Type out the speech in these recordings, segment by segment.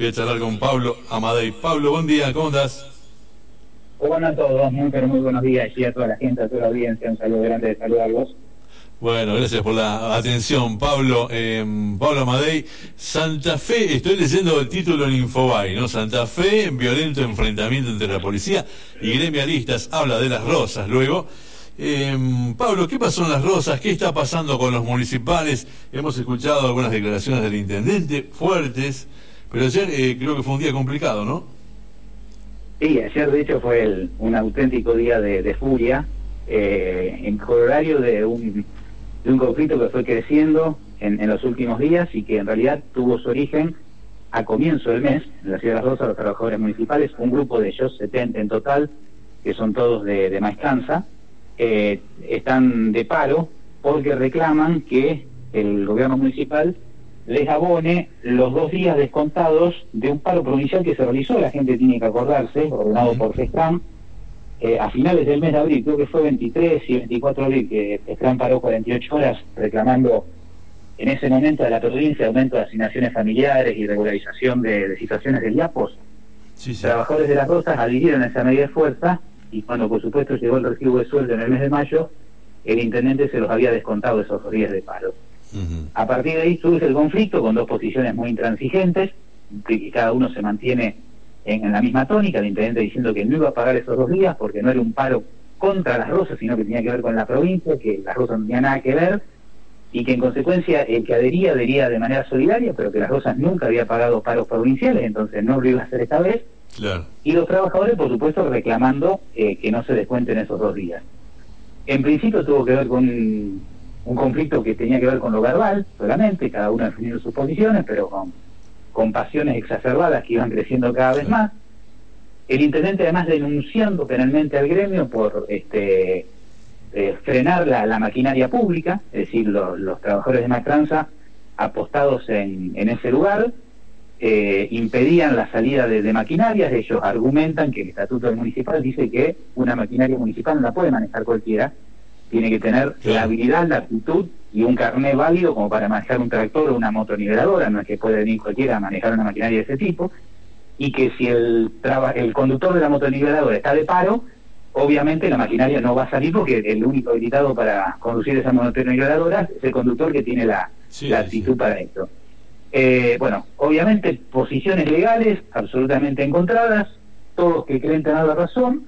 Voy a charlar con Pablo Amadei. Pablo, buen día, ¿cómo estás? Bueno a todos, muy, pero muy buenos días y a toda la gente, a toda la audiencia, un saludo grande de saludarlos. Bueno, gracias por la atención, Pablo. Eh, Pablo Amadei, Santa Fe, estoy leyendo el título en Infobay, ¿no? Santa Fe, violento enfrentamiento entre la policía y gremialistas, habla de las rosas luego. Eh, Pablo, ¿qué pasó en las rosas? ¿Qué está pasando con los municipales? Hemos escuchado algunas declaraciones del intendente fuertes, pero ayer eh, creo que fue un día complicado, ¿no? Sí, ayer de hecho fue un auténtico día de, furia, eh, en corolario de un de un conflicto que fue creciendo en, los últimos días y que en realidad tuvo su origen a comienzo del mes, en la ciudad de Las Rosas, los trabajadores municipales, un grupo de ellos, 70 en total, que son todos de, de Maestranza, eh, están de paro porque reclaman que el gobierno municipal les abone los dos días descontados de un paro provincial que se realizó, la gente tiene que acordarse, ordenado por FESTAM, eh, a finales del mes de abril, creo que fue 23 y 24 de abril, que Estrán paró 48 horas reclamando en ese momento de la provincia aumento de asignaciones familiares y regularización de, situaciones de IAPOS. Trabajadores de las Rosas adhirieron a esa medida de fuerza y cuando por supuesto llegó el recibo de sueldo en el mes de mayo, el intendente se los había descontado esos días de paro. A partir de ahí surge el conflicto con dos posiciones muy intransigentes, que cada uno se mantiene en, la misma tónica, el intendente diciendo que no iba a pagar esos dos días porque no era un paro contra las rosas, sino que tenía que ver con la provincia, que las rosas no tenían nada que ver, y que en consecuencia el que adhería adhería de manera solidaria, pero que las rosas nunca había pagado paros provinciales, entonces no lo iba a hacer esta vez. Y los trabajadores, por supuesto, reclamando eh, que no se descuenten esos dos días. En principio tuvo que ver con un conflicto que tenía que ver con lo verbal, solamente, cada uno definiendo sus posiciones, pero con con pasiones exacerbadas que iban creciendo cada vez más. El intendente además denunciando penalmente al gremio por este eh, frenar la, maquinaria pública, es decir, los trabajadores de Maestranza apostados en, en ese lugar, eh, impedían la salida de, de, maquinarias, ellos argumentan que el estatuto del municipal dice que una maquinaria municipal no la puede manejar cualquiera, tiene que tener la habilidad, la actitud y un carnet válido como para manejar un tractor o una motoniveladora, no es que puede venir cualquiera a manejar una maquinaria de ese tipo, y que si el, el conductor de la motoniveladora está de paro, obviamente la maquinaria no va a salir porque el único habilitado para conducir esa motoniveladora es el conductor que tiene la, actitud para esto. Eh, bueno, obviamente posiciones legales absolutamente encontradas, todos que creen tener la razón,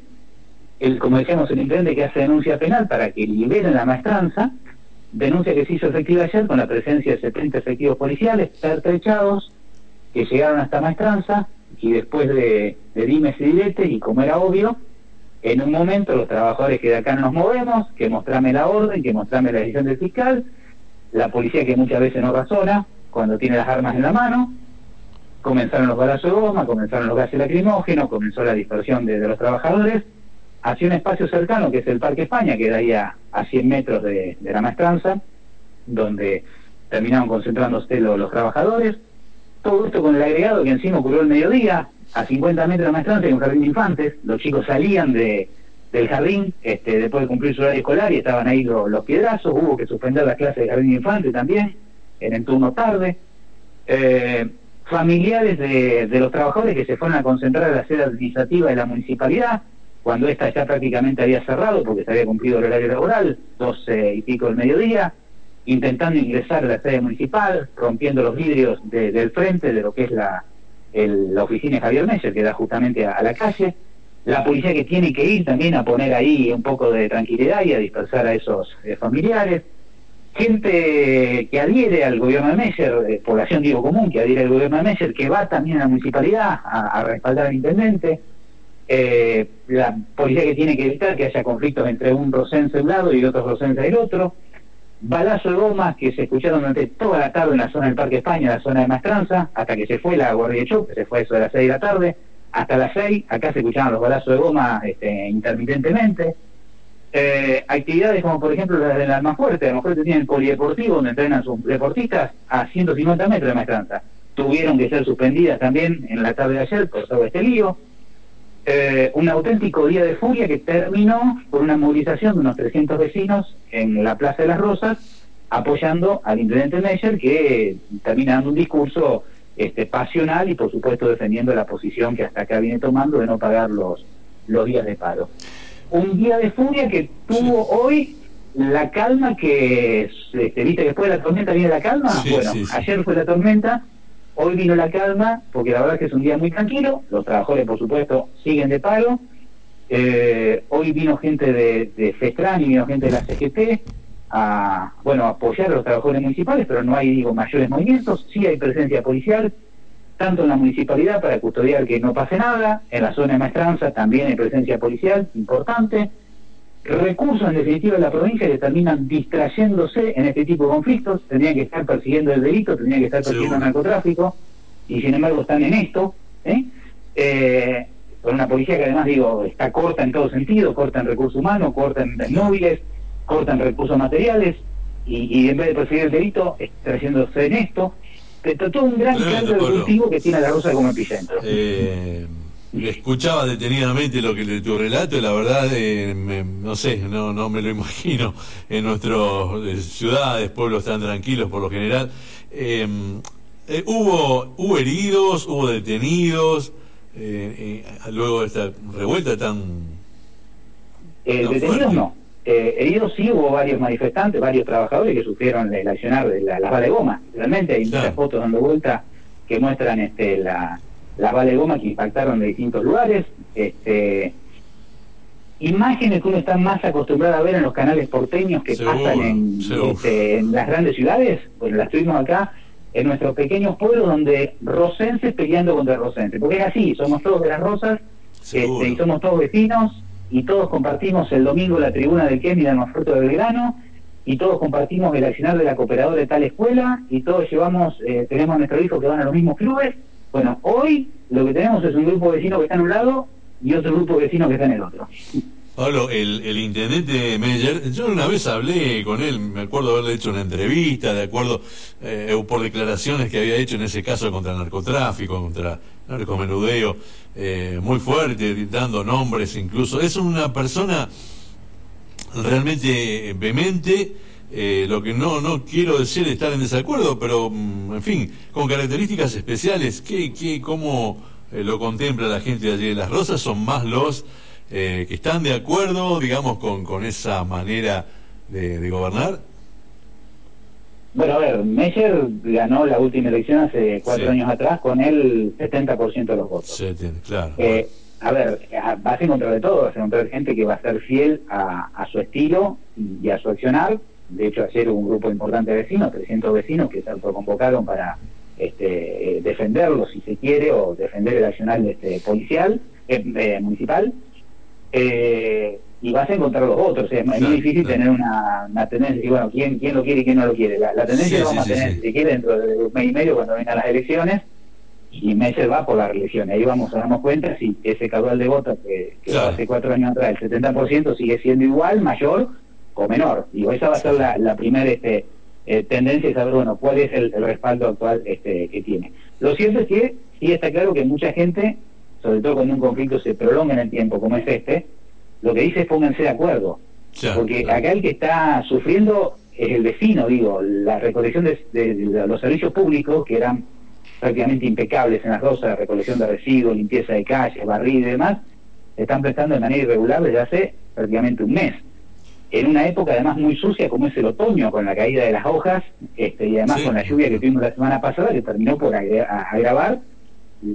el, como decíamos, el intendente que hace denuncia penal para que liberen la maestranza, denuncia que se hizo efectiva ayer con la presencia de 70 efectivos policiales pertrechados que llegaron hasta Maestranza y después de, de dimes y diretes y como era obvio, en un momento los trabajadores que de acá no nos movemos, que mostrame la orden, que mostrame la decisión del fiscal, la policía que muchas veces no razona cuando tiene las armas en la mano, comenzaron los balazos de goma, comenzaron los gases lacrimógenos, comenzó la dispersión de los trabajadores, hacia un espacio cercano que es el Parque España, que da ahí a, 100 metros de, la maestranza, donde terminaron concentrándose los, los, trabajadores. Todo esto con el agregado que encima ocurrió el mediodía, a 50 metros de la maestranza hay un jardín de infantes, los chicos salían de, del jardín este, después de cumplir su horario escolar y estaban ahí los, piedrazos, hubo que suspender las clases de jardín de infantes también, en el turno tarde. Eh, familiares de, de, los trabajadores que se fueron a concentrar a la sede administrativa de la municipalidad, cuando esta ya prácticamente había cerrado porque se había cumplido el horario laboral, 12 y pico del mediodía, intentando ingresar a la sede municipal, rompiendo los vidrios del frente de lo que es la, la oficina de Javier Meyer, que da justamente a, la calle. La policía que tiene que ir también a poner ahí un poco de tranquilidad y a dispersar a esos eh, familiares. Gente que adhiere al gobierno de Meyer, eh, población digo común, que adhiere al gobierno de Meyer, que va también a la municipalidad a respaldar al intendente eh, la policía que tiene que evitar que haya conflictos entre un rocense de un lado y otro rocense del otro, balazo de bombas que se escucharon durante toda la tarde en la zona del Parque España, la zona de Mastranza, hasta que se fue la Guardia que se fue eso de las 6 de la tarde, hasta las 6, acá se escuchaban los balazos de goma este, intermitentemente. Eh, actividades como por ejemplo las del Almafuerte, Almafuerte tiene el polideportivo donde entrenan sus deportistas a 150 metros de Mastranza. Tuvieron que ser suspendidas también en la tarde de ayer por todo este lío. Eh, un auténtico día de furia que terminó por una movilización de unos 300 vecinos en la Plaza de las Rosas, apoyando al intendente Meyer, que termina dando un discurso este, pasional y por supuesto defendiendo la posición que hasta acá viene tomando de no pagar los, los días de paro. Un día de furia que tuvo hoy la calma que, este, viste que después de la tormenta viene la calma, bueno, ayer fue la tormenta, hoy vino la calma, porque la verdad es que es un día muy tranquilo, los trabajadores por supuesto siguen de paro, eh, hoy vino gente de, de FESTRAN y vino gente de la CGT a, bueno, apoyar a los trabajadores municipales, pero no hay, digo, mayores movimientos, sí hay presencia policial, tanto en la municipalidad para custodiar que no pase nada, en la zona de maestranza también hay presencia policial importante, recursos en definitiva de la provincia que terminan distrayéndose en este tipo de conflictos, tendrían que estar persiguiendo el delito, tendrían que estar persiguiendo el narcotráfico, y sin embargo están en esto, ¿eh? Eh, con una policía que además digo está corta en todo sentido, corta en recursos humanos, corta en, móviles, corta en recursos materiales, y, en vez de perseguir el delito, está haciéndose en esto. Pero todo un gran cambio de cultivo que tiene la Rosa como epicentro. Eh escuchaba detenidamente lo que tu relato y la verdad eh, no sé no no me lo imagino. En nuestras eh, ciudades pueblos tan tranquilos por lo general em, eh, hubo hubo heridos hubo detenidos luego de esta revuelta tan, detenidos no. Heridos sí hubo varios manifestantes varios trabajadores que sufrieron el accionar de la, bala de goma. Realmente hay muchas fotos dando vuelta que muestran este la las balas de goma que impactaron en distintos lugares, este, imágenes que uno está más acostumbrado a ver en los canales porteños que pasan este, en, las grandes ciudades, bueno, las tuvimos acá en nuestros pequeños pueblos donde rocenses peleando contra rocenses, porque es así, somos todos de las Rosas este, y somos todos vecinos y todos compartimos el domingo la tribuna del Kemi de Fruto de Belgrano y todos compartimos el accionar de la cooperadora de tal escuela y todos llevamos, eh, tenemos a nuestro hijo que van a los mismos clubes bueno, hoy lo que tenemos es un grupo de vecinos que está en un lado y otro grupo de vecinos que está en el otro. Pablo, el, el intendente Meyer, yo una vez hablé con él, me acuerdo haberle hecho una entrevista, de acuerdo, eh, por declaraciones que había hecho en ese caso contra el narcotráfico, contra narcomenudeo, eh, muy fuerte, dando nombres incluso. Es una persona realmente vehemente eh, lo que no no quiero decir estar en desacuerdo, pero mm, en fin, con características especiales, ¿qué, qué, ¿cómo eh, lo contempla la gente de allí de Las Rosas? ¿Son más los eh, que están de acuerdo, digamos, con, con esa manera de, gobernar? Bueno, a ver, Meyer ganó la última elección hace cuatro años atrás con el 70% de los votos. Claro. a ver, vas a encontrar de todo, vas a encontrar gente que va a ser fiel a, a su estilo y a su accionar, de hecho ayer hubo un grupo importante de vecinos, 300 vecinos que se autoconvocaron para este, defenderlo si se quiere o defender el accional este, policial, eh, eh, municipal. Eh, y vas a encontrar los otros. Es muy difícil tener una, tendencia, y bueno, ¿quién, quién lo quiere y quién no lo quiere. La, tendencia la vamos a tener, si quiere, dentro de un mes y medio cuando vengan las elecciones, y Messer va por la reelección. Ahí vamos a darnos cuenta si ese caudal de votos que, hace cuatro años atrás, el 70% sigue siendo igual, mayor, o menor. Digo, esa va a ser la, la primera este, eh, tendencia de saber, bueno, cuál es el, respaldo actual este, que tiene. Lo cierto es que sí está claro que mucha gente, sobre todo cuando un conflicto se prolonga en el tiempo como es este, lo que dice es pónganse de acuerdo. porque acá el que está sufriendo es el vecino, digo, la recolección de, los servicios públicos, que eran prácticamente impecables en las rosas, recolección de residuos, limpieza de calles, barrido y demás, se están prestando de manera irregular desde hace prácticamente un mes en una época además muy sucia como es el otoño, con la caída de las hojas este, y además con la lluvia que tuvimos la semana pasada, que terminó por agravar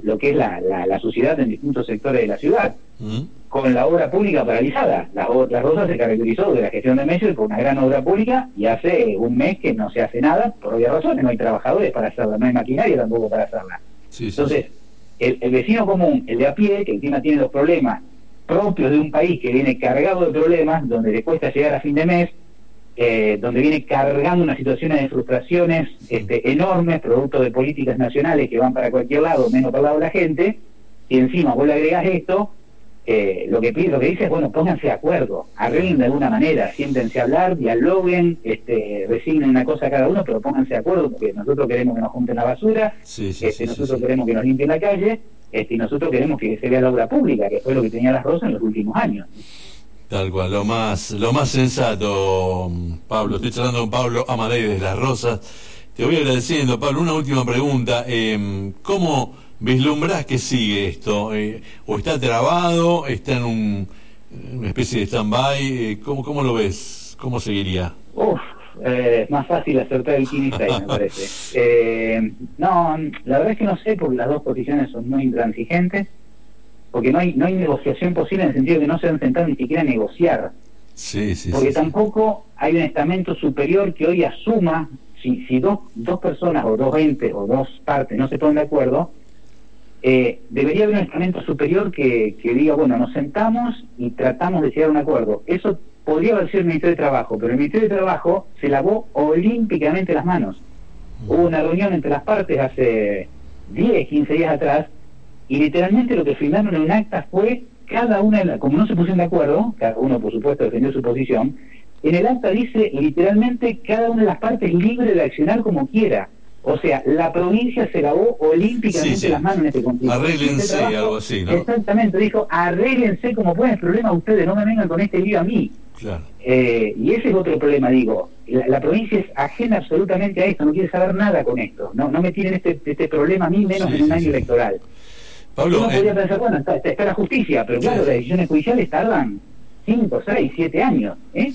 lo que es la, la, suciedad en distintos sectores de la ciudad. Mm. Con la obra pública paralizada, la, la Rosa se caracterizó de la gestión de Meyer por una gran obra pública y hace un mes que no se hace nada, por obvias razones, no hay trabajadores para hacerla, no hay maquinaria tampoco para hacerla. Entonces, el, el, vecino común, el de a pie, que encima tiene los problemas propios de un país que viene cargado de problemas, donde le cuesta llegar a fin de mes, eh, donde viene cargando una situación de frustraciones este, enormes, producto de políticas nacionales que van para cualquier lado, menos para el lado de la gente, y encima vos le agregás esto, eh, lo que lo que dice es, bueno, pónganse de acuerdo, arreglen de alguna manera, siéntense a hablar, dialoguen, este, resignen una cosa a cada uno, pero pónganse de acuerdo, porque nosotros queremos que nos junten la basura, este, nosotros queremos que nos limpien la calle, este, y nosotros queremos que se vea la obra pública, que fue lo que tenía las Rosas en los últimos años. Tal cual, lo más, lo más sensato, Pablo. Estoy charlando con Pablo Amadei de Las Rosas. te voy agradeciendo, Pablo. Una última pregunta. Eh, ¿Cómo vislumbras que sigue esto? Eh, ¿O está trabado? ¿Está en un, una especie de stand-by? Eh, ¿cómo, ¿Cómo lo ves? ¿Cómo seguiría? Uf, eh, es más fácil acertar el 15 me parece. Eh, no, la verdad es que no sé, porque las dos posiciones son muy intransigentes, porque no hay no hay negociación posible en el sentido de que no se han sentado ni siquiera a negociar. Sí, sí, porque sí, tampoco hay un estamento superior que hoy asuma, si, si dos, dos personas o dos entes o dos partes no se ponen de acuerdo, eh, debería haber un estamento superior que, que diga, bueno, nos sentamos y tratamos de llegar a un acuerdo. Eso podría haber sido el Ministerio de Trabajo, pero el Ministerio de Trabajo se lavó olímpicamente las manos. Hubo una reunión entre las partes hace 10, 15 días atrás y literalmente lo que firmaron en un acta fue cada una, de las- como no se pusieron de acuerdo, cada uno por supuesto defendió su posición, en el acta dice literalmente cada una de las partes libre de accionar como quiera. O sea, la provincia se lavó olímpicamente Sí, sí. las manos en este conflicto. Arréglense, Este trabajo- algo así, ¿no? Exactamente, dijo, arréglense como pueden, el problema ustedes, no me vengan con este lío a mí. Claro. Eh, y ese es otro problema, digo. La, la provincia es ajena absolutamente a esto, no quiere saber nada con esto. No, no me tienen este, este problema a mí, menos Sí, en un año electoral. Pablo, Uno eh, podría pensar, bueno, está, está la justicia, pero claro, las decisiones judiciales tardan 5, 6, 7 años. ¿eh?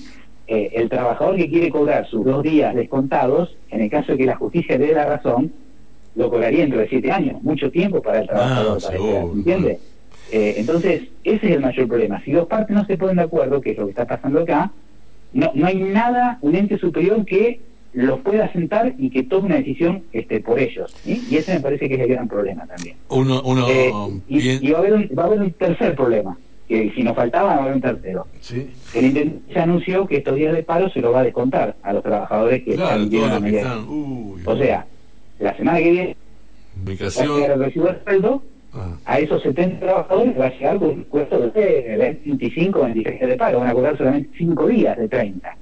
Eh, el trabajador que quiere cobrar sus dos días descontados, en el caso de que la justicia le dé la razón, lo cobraría dentro de 7 años. Mucho tiempo para el trabajador, Ah, para seguro. esperar, ¿entiende? Eh, entonces, ese es el mayor problema. Si dos partes no se ponen de acuerdo, que es lo que está pasando acá, no, no hay nada, un ente superior que los pueda sentar y que tome una decisión este, por ellos. ¿sí? Y ese me parece que es el gran problema también. uno, uno Eh, y, y va, a haber un, va a haber un tercer problema, que si nos faltaba va a un tercero. Sí. El intendente anunció que estos días de paro se lo va a descontar a los trabajadores que Claro, están que medida. están. Uy, O sea, la semana que viene a ubicación. el recibo de sueldo, Ah, a esos 70 trabajadores va a llegar con un cuento de 25 o 26 días de paro, van a cobrar solamente 5 días de 30.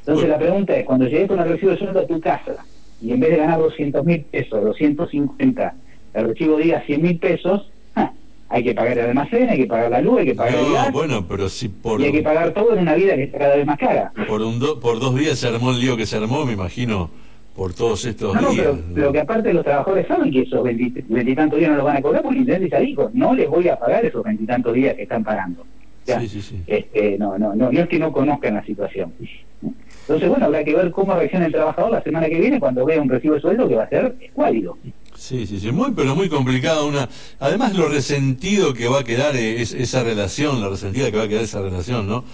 Entonces Bueno. la pregunta es, cuando llegues con el recibo de sueldo a tu casa y en vez de ganar 200 mil pesos, 250, el recibo diga 100 mil pesos, ¡ja! Hay que pagar el almacén, hay que pagar la luz, hay que pagar el no, gas bueno, pero si por, y hay que pagar todo en una vida que está cada vez más cara. por, un do- por dos días se armó el lío que se armó, me imagino, por todos estos No, no, días. pero, pero que aparte los trabajadores saben que esos veinti- veintitantos días no los van a cobrar porque el intendente ya dijo, no les voy a pagar esos veintitantos días que están pagando. O sea, Sí, sí, sí. este, no, no, no, no es que no conozcan la situación. Entonces, bueno, habrá que ver cómo reacciona el trabajador la semana que viene cuando vea un recibo de sueldo que va a ser escuálido. Sí, sí, sí, muy, pero muy complicado. Una, además, lo resentido que va a quedar eh, es, esa relación, la resentida que va a quedar esa relación, ¿no?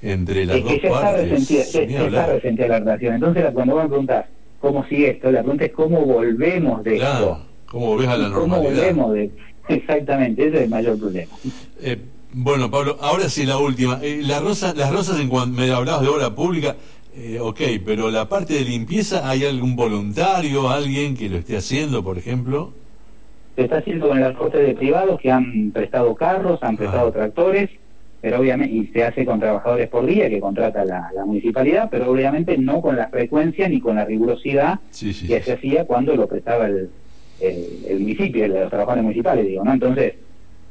Entre las Es dos que ya está partes. resentida, ya- ya está resentida la relación. Entonces, cuando van a preguntar cómo sigue esto, la pregunta es cómo volvemos de Claro, esto. ¿cómo volvés a la ¿Cómo normalidad? volvemos de Exactamente, ese es el mayor problema. Eh, bueno, Pablo, ahora sí la última. Eh, las rosas, las rosas en cuanto me hablabas de obra pública, eh, ok, pero la parte de limpieza, ¿hay algún voluntario, alguien que lo esté haciendo, por ejemplo? se está haciendo con el aporte de privados que han prestado carros, han prestado Ah. tractores, pero obviamente, y se hace con trabajadores por día que contrata la, la municipalidad, pero obviamente no con la frecuencia ni con la rigurosidad Sí, sí. que sí. se hacía cuando lo prestaba el, el, el municipio, los trabajadores municipales, digo, ¿no? Entonces,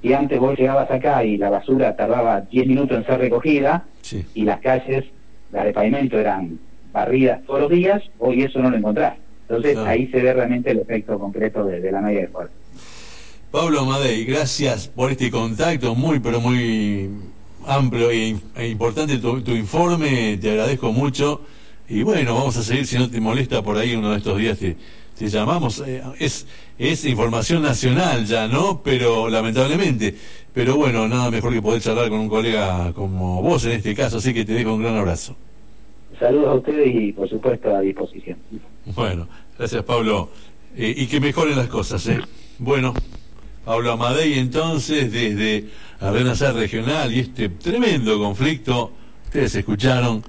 si antes vos llegabas acá y la basura tardaba 10 minutos en ser recogida y las calles, las de pavimento eran barridas todos los días, hoy eso no lo encontrás. Entonces Claro. ahí se ve realmente el efecto concreto de, de la medida de esfuerzo. Pablo Amadei, gracias por este contacto muy, pero muy amplio e, e importante tu, tu informe, te agradezco mucho. Y bueno, vamos a seguir, si no te molesta, por ahí uno de estos días te, te llamamos. Eh, es, es información nacional ya, ¿no? Pero lamentablemente. Pero bueno, nada mejor que poder charlar con un colega como vos en este caso, así que te dejo un gran abrazo. Saludos a ustedes y por supuesto a disposición. Bueno, gracias Pablo. Eh, y que mejoren las cosas, ¿eh? Bueno, Pablo Amadei entonces desde Arrenacer Regional y este tremendo conflicto, ustedes escucharon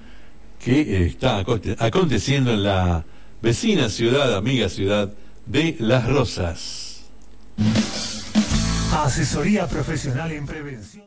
que está aconte- aconteciendo en la vecina ciudad, amiga ciudad de Las Rosas. Asesoría profesional en prevención.